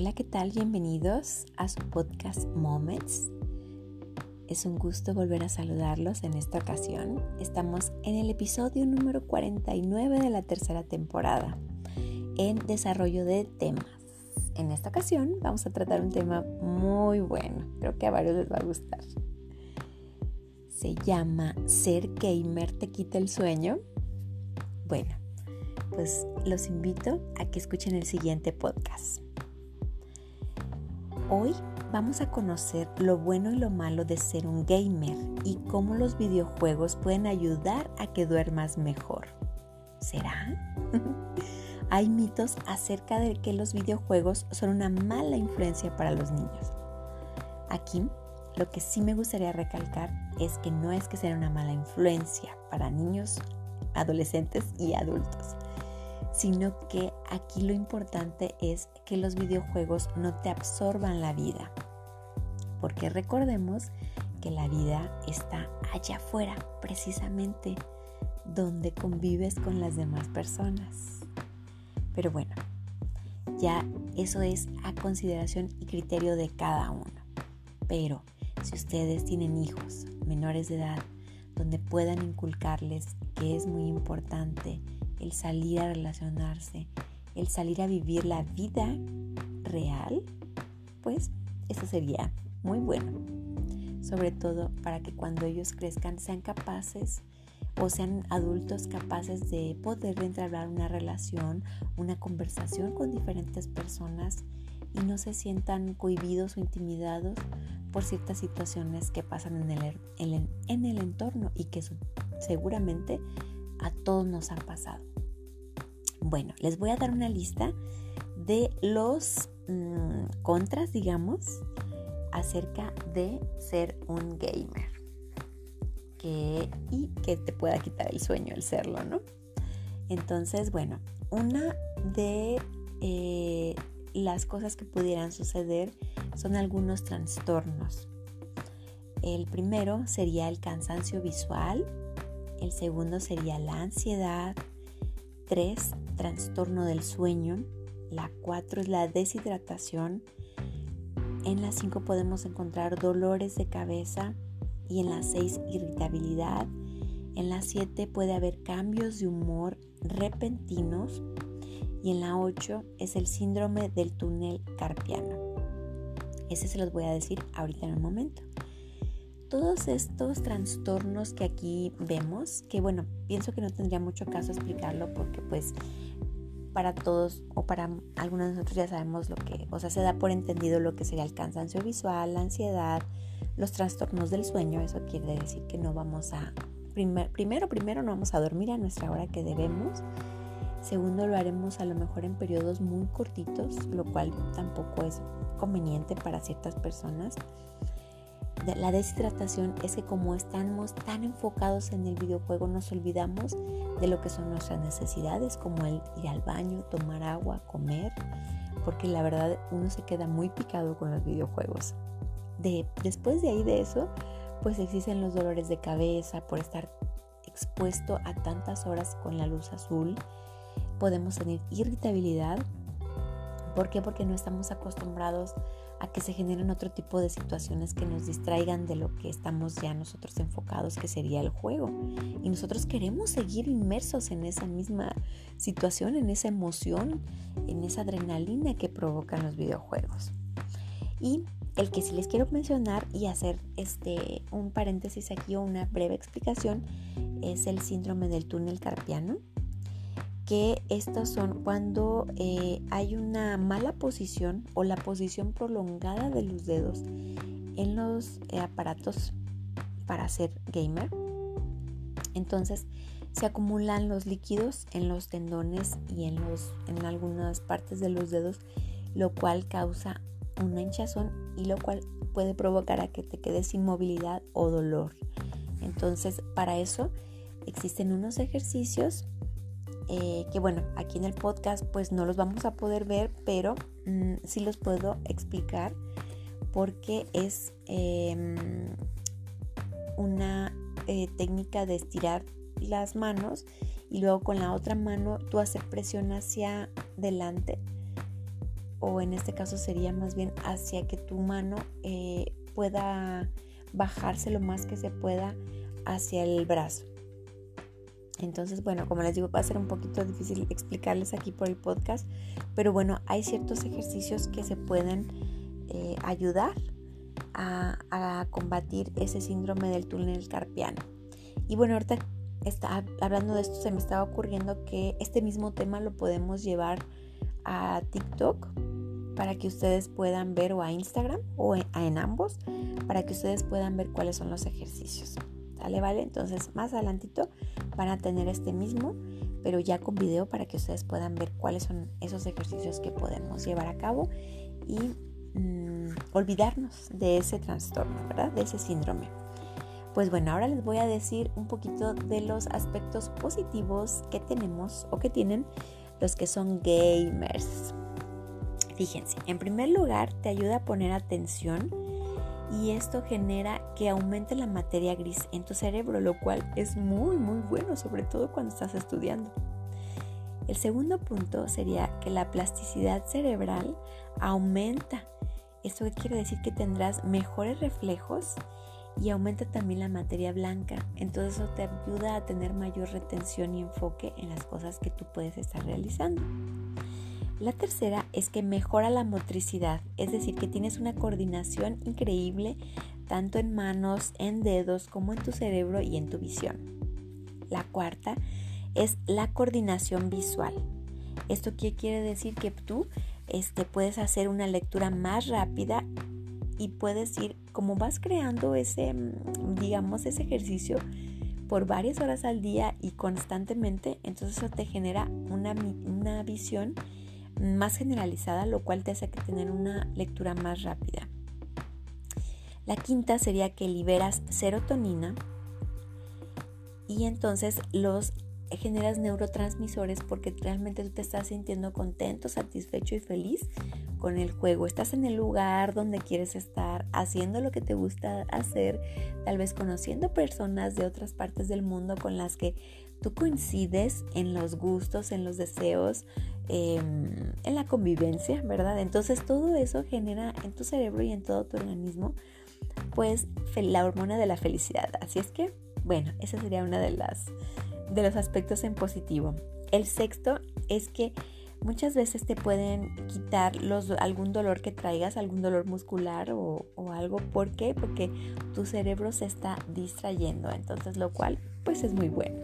Hola, ¿qué tal? Bienvenidos a su podcast Moments. Es un gusto volver a saludarlos en esta ocasión. Estamos en el episodio número 49 de la tercera temporada en desarrollo de temas. En esta ocasión vamos a tratar un tema muy bueno. Creo que a varios les va a gustar. Se llama ¿Ser gamer te quita el sueño? Bueno, pues los invito a que escuchen el siguiente podcast. Hoy vamos a conocer lo bueno y lo malo de ser un gamer y cómo los videojuegos pueden ayudar a que duermas mejor. ¿Será? Hay mitos acerca de que los videojuegos son una mala influencia para los niños. Aquí, lo que sí me gustaría recalcar es que no es que sea una mala influencia para niños, adolescentes y adultos sino que aquí lo importante es que los videojuegos no te absorban la vida. Porque recordemos que la vida está allá afuera, precisamente donde convives con las demás personas. Pero bueno, ya eso es a consideración y criterio de cada uno. Pero si ustedes tienen hijos menores de edad, donde puedan inculcarles que es muy importante el salir a relacionarse, el salir a vivir la vida real, pues eso sería muy bueno. Sobre todo para que cuando ellos crezcan sean capaces o sean adultos capaces de poder entablar una relación, una conversación con diferentes personas y no se sientan cohibidos o intimidados por ciertas situaciones que pasan en el, en el entorno y que seguramente a todos nos han pasado. Bueno, les voy a dar una lista de los mm, contras, digamos, acerca de ser un gamer. y que te pueda quitar el sueño el serlo, ¿no? Entonces, bueno, una de eh, las cosas que pudieran suceder son algunos trastornos. El primero sería el cansancio visual, el segundo sería la ansiedad, 3, trastorno del sueño. La 4 es la deshidratación. En la 5 podemos encontrar dolores de cabeza y en la 6 irritabilidad. En la 7 puede haber cambios de humor repentinos y en la 8 es el síndrome del túnel carpiano. Ese se los voy a decir ahorita en un momento todos estos trastornos que aquí vemos, que bueno, pienso que no tendría mucho caso explicarlo porque pues para todos o para algunos de nosotros ya sabemos lo que, o sea, se da por entendido lo que sería el cansancio visual, la ansiedad, los trastornos del sueño, eso quiere decir que no vamos a, primero, primero no vamos a dormir a nuestra hora que debemos, segundo lo haremos a lo mejor en periodos muy cortitos, lo cual tampoco es conveniente para ciertas personas la deshidratación es que como estamos tan enfocados en el videojuego nos olvidamos de lo que son nuestras necesidades como el ir al baño, tomar agua, comer, porque la verdad uno se queda muy picado con los videojuegos. De, después de ahí de eso, pues existen los dolores de cabeza por estar expuesto a tantas horas con la luz azul. Podemos tener irritabilidad. ¿Por qué? Porque no estamos acostumbrados a que se generen otro tipo de situaciones que nos distraigan de lo que estamos ya nosotros enfocados, que sería el juego. Y nosotros queremos seguir inmersos en esa misma situación, en esa emoción, en esa adrenalina que provocan los videojuegos. Y el que sí les quiero mencionar y hacer este un paréntesis aquí o una breve explicación es el síndrome del túnel carpiano que estos son cuando eh, hay una mala posición o la posición prolongada de los dedos en los eh, aparatos para ser gamer. Entonces se acumulan los líquidos en los tendones y en, los, en algunas partes de los dedos, lo cual causa una hinchazón y lo cual puede provocar a que te quedes sin movilidad o dolor. Entonces, para eso existen unos ejercicios eh, que bueno, aquí en el podcast pues no los vamos a poder ver, pero mm, sí los puedo explicar porque es em, una eh, técnica de estirar las manos y luego con la otra mano tú haces presión hacia adelante o en este caso sería más bien hacia que tu mano eh, pueda bajarse lo más que se pueda hacia el brazo. Entonces, bueno, como les digo, va a ser un poquito difícil explicarles aquí por el podcast, pero bueno, hay ciertos ejercicios que se pueden eh, ayudar a, combatir ese síndrome del túnel carpiano. Y bueno, ahorita está, hablando de esto, se me estaba ocurriendo que este mismo tema lo podemos llevar a TikTok para que ustedes puedan ver o a Instagram o en, ambos para que ustedes puedan ver cuáles son los ejercicios. ¿Sale? ¿Vale? Entonces más adelantito van a tener este mismo, pero ya con video para que ustedes puedan ver cuáles son esos ejercicios que podemos llevar a cabo y mm, olvidarnos de ese trastorno, ¿verdad? De ese síndrome. Pues bueno, ahora les voy a decir un poquito de los aspectos positivos que tenemos o que tienen los que son gamers. Fíjense, en primer lugar te ayuda a poner atención y esto genera que aumente la materia gris en tu cerebro, lo cual es muy muy bueno, sobre todo cuando estás estudiando. El segundo punto sería que la plasticidad cerebral aumenta. ¿Esto quiere decir? Que tendrás mejores reflejos y aumenta también la materia blanca. Entonces eso te ayuda a tener mayor retención y enfoque en las cosas que tú puedes estar realizando. La tercera es que mejora la motricidad, es decir, que tienes una coordinación increíble tanto en manos, en dedos, como en tu cerebro y en tu visión. La cuarta es la coordinación visual. ¿Esto qué quiere decir? Que tú este, puedes hacer una lectura más rápida y puedes ir, como vas creando ese, digamos, ese ejercicio por varias horas al día y constantemente, entonces eso te genera una, una visión más generalizada, lo cual te hace que tener una lectura más rápida. La quinta sería que liberas serotonina y entonces los generas neurotransmisores porque realmente tú te estás sintiendo contento, satisfecho y feliz con el juego. Estás en el lugar donde quieres estar, haciendo lo que te gusta hacer, tal vez conociendo personas de otras partes del mundo con las que tú coincides en los gustos, en los deseos, em, en la convivencia, ¿verdad? Entonces todo eso genera en tu cerebro y en todo tu organismo, pues la hormona de la felicidad. Así es que, bueno, esa sería una de las de los aspectos en positivo. El sexto es que muchas veces te pueden quitar los, algún dolor que traigas, algún dolor muscular o, algo. ¿Por qué? Porque tu cerebro se está distrayendo. Entonces, lo cual pues es muy bueno.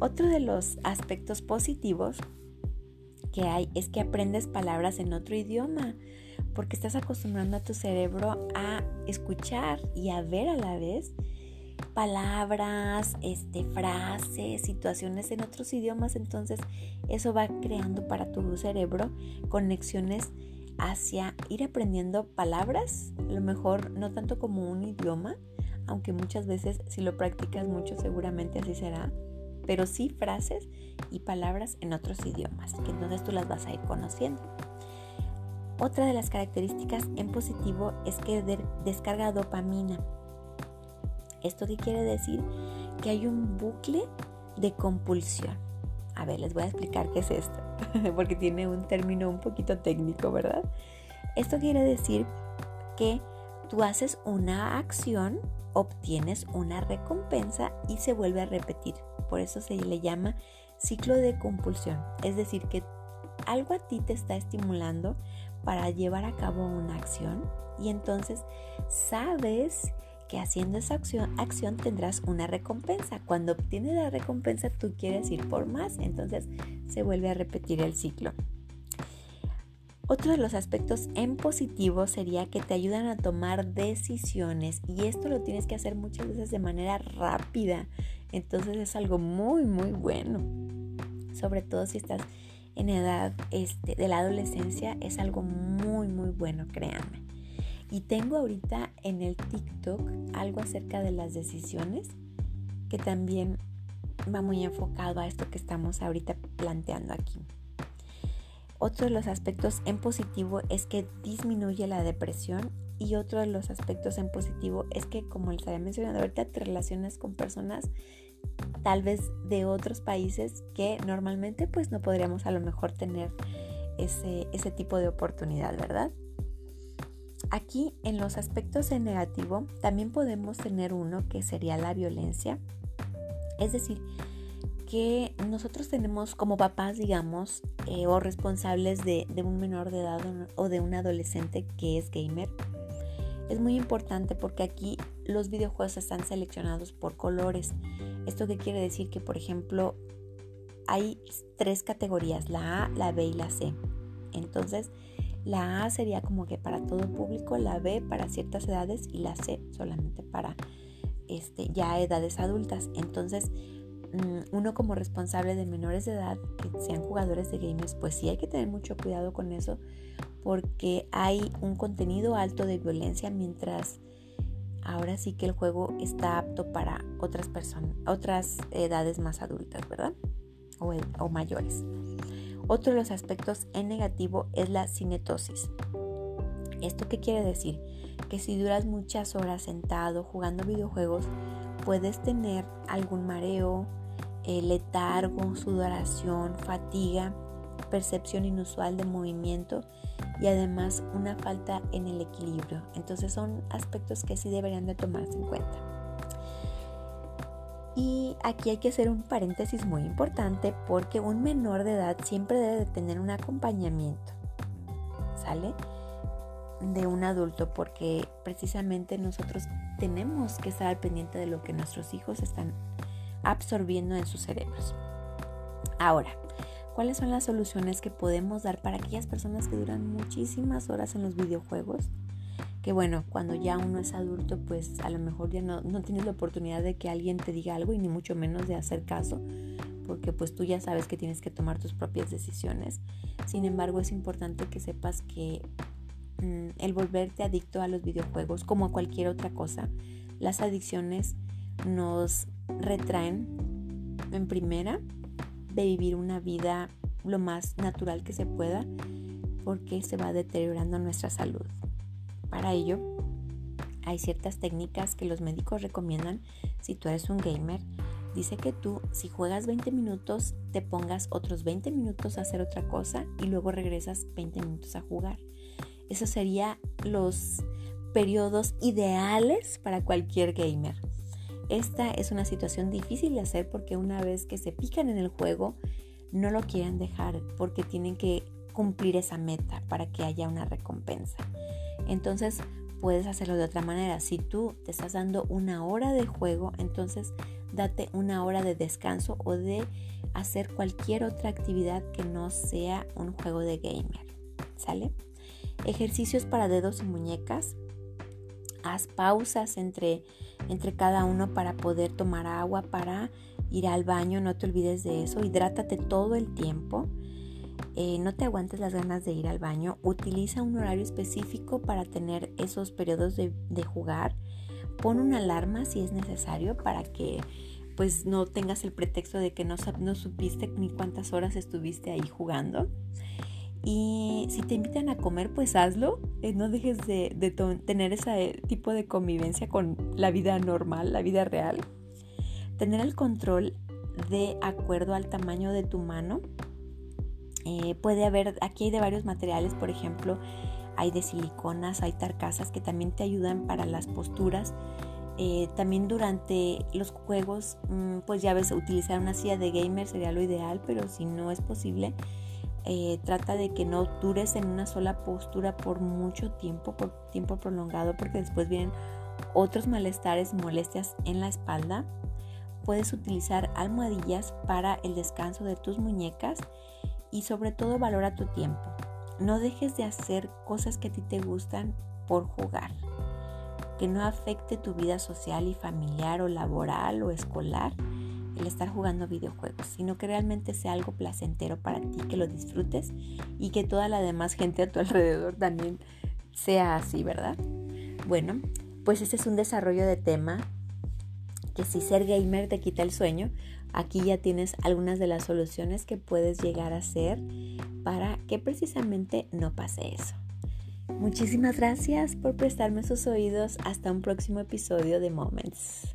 Otro de los aspectos positivos que hay es que aprendes palabras en otro idioma. Porque estás acostumbrando a tu cerebro a escuchar y a ver a la vez palabras, este, frases, situaciones en otros idiomas, entonces eso va creando para tu cerebro conexiones hacia ir aprendiendo palabras, a lo mejor no tanto como un idioma, aunque muchas veces si lo practicas mucho seguramente así será, pero sí frases y palabras en otros idiomas, que entonces tú las vas a ir conociendo. Otra de las características en positivo es que descarga dopamina. ¿Esto qué quiere decir? Que hay un bucle de compulsión. A ver, les voy a explicar qué es esto, porque tiene un término un poquito técnico, ¿verdad? Esto quiere decir que tú haces una acción, obtienes una recompensa y se vuelve a repetir. Por eso se le llama ciclo de compulsión. Es decir, que algo a ti te está estimulando para llevar a cabo una acción y entonces sabes que haciendo esa acción, acción tendrás una recompensa. Cuando obtienes la recompensa tú quieres ir por más, entonces se vuelve a repetir el ciclo. Otro de los aspectos en positivo sería que te ayudan a tomar decisiones y esto lo tienes que hacer muchas veces de manera rápida. Entonces es algo muy muy bueno. Sobre todo si estás en edad este, de la adolescencia es algo muy muy bueno, créanme. Y tengo ahorita en el TikTok algo acerca de las decisiones que también va muy enfocado a esto que estamos ahorita planteando aquí. Otro de los aspectos en positivo es que disminuye la depresión y otro de los aspectos en positivo es que, como les había mencionado ahorita, te relacionas con personas tal vez de otros países que normalmente pues no podríamos a lo mejor tener ese, ese tipo de oportunidad, ¿verdad? Aquí en los aspectos en negativo también podemos tener uno que sería la violencia. Es decir, que nosotros tenemos como papás, digamos, eh, o responsables de, de, un menor de edad o de un adolescente que es gamer, es muy importante porque aquí los videojuegos están seleccionados por colores. ¿Esto qué quiere decir? Que por ejemplo hay tres categorías, la A, la B y la C. Entonces, la A sería como que para todo público, la B para ciertas edades y la C solamente para este, ya edades adultas. Entonces, uno como responsable de menores de edad que sean jugadores de gamers, pues sí hay que tener mucho cuidado con eso porque hay un contenido alto de violencia mientras ahora sí que el juego está apto para otras personas, otras edades más adultas, ¿verdad? O, o mayores. Otro de los aspectos en negativo es la cinetosis. ¿Esto qué quiere decir? Que si duras muchas horas sentado jugando videojuegos, puedes tener algún mareo, eh, letargo, sudoración, fatiga, percepción inusual de movimiento y además una falta en el equilibrio. Entonces son aspectos que sí deberían de tomarse en cuenta. Y aquí hay que hacer un paréntesis muy importante porque un menor de edad siempre debe de tener un acompañamiento, ¿sale? De un adulto porque precisamente nosotros tenemos que estar al pendiente de lo que nuestros hijos están absorbiendo en sus cerebros. Ahora, ¿cuáles son las soluciones que podemos dar para aquellas personas que duran muchísimas horas en los videojuegos? que bueno, cuando ya uno es adulto, pues a lo mejor ya no, no, tienes la oportunidad de que alguien te diga algo y ni mucho menos de hacer caso, porque pues tú ya sabes que tienes que tomar tus propias decisiones. Sin embargo, es importante que sepas que mm, el volverte adicto a los videojuegos, como a cualquier otra cosa, las adicciones nos retraen en primera de vivir una vida lo más natural que se pueda, porque se va deteriorando nuestra salud. Para ello, hay ciertas técnicas que los médicos recomiendan si tú eres un gamer. Dice que tú, si juegas 20 minutos, te pongas otros 20 minutos a hacer otra cosa y luego regresas 20 minutos a jugar. Esos serían los periodos ideales para cualquier gamer. Esta es una situación difícil de hacer porque una vez que se pican en el juego, no lo quieren dejar porque tienen que cumplir esa meta para que haya una recompensa. Entonces puedes hacerlo de otra manera. Si tú te estás dando una hora de juego, entonces date una hora de descanso o de hacer cualquier otra actividad que no sea un juego de gamer. ¿Sale? Ejercicios para dedos y muñecas. Haz pausas entre, entre cada uno para poder tomar agua, para ir al baño. No te olvides de eso. Hidrátate todo el tiempo. Eh, no te aguantes las ganas de ir al baño, utiliza un horario específico para tener esos periodos de, jugar. Pon una alarma si es necesario para que pues no tengas el pretexto de que no, no supiste ni cuántas horas estuviste ahí jugando. Y si te invitan a comer, pues hazlo. Eh, no dejes de, tener ese tipo de convivencia con la vida normal, la vida real. Tener el control de acuerdo al tamaño de tu mano eh, puede haber, aquí hay de varios materiales, por ejemplo, hay de siliconas, hay tarcasas que también te ayudan para las posturas. Eh, también durante los juegos, mm, pues ya ves, utilizar una silla de gamer sería lo ideal, pero si no es posible, eh, trata de que no dures en una sola postura por mucho tiempo, por tiempo prolongado, porque después vienen otros malestares molestias en la espalda. Puedes utilizar almohadillas para el descanso de tus muñecas y sobre todo valora tu tiempo. No dejes de hacer cosas que a ti te gustan por jugar. Que no afecte tu vida social y familiar o laboral o escolar el estar jugando videojuegos, sino que realmente sea algo placentero para ti, que lo disfrutes y que toda la demás gente a tu alrededor también sea así, ¿verdad? Bueno, pues este es un desarrollo de tema que si ser gamer te quita el sueño, Aquí ya tienes algunas de las soluciones que puedes llegar a hacer para que precisamente no pase eso. Muchísimas gracias por prestarme sus oídos. Hasta un próximo episodio de Moments.